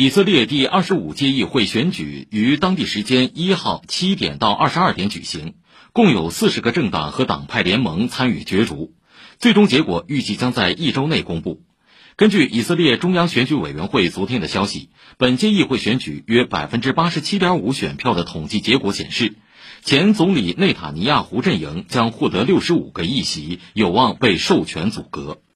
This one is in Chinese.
以色列第二十五届议会选举于当地时间一号七点到二十二点举行，共有四十个政党和党派联盟参与角逐，最终结果预计将在一周内公布。根据以色列中央选举委员会昨天的消息，本届议会选举约百分之八十七点五选票的统计结果显示，前总理内塔尼亚胡阵营将获得六十五个议席，有望被授权组阁。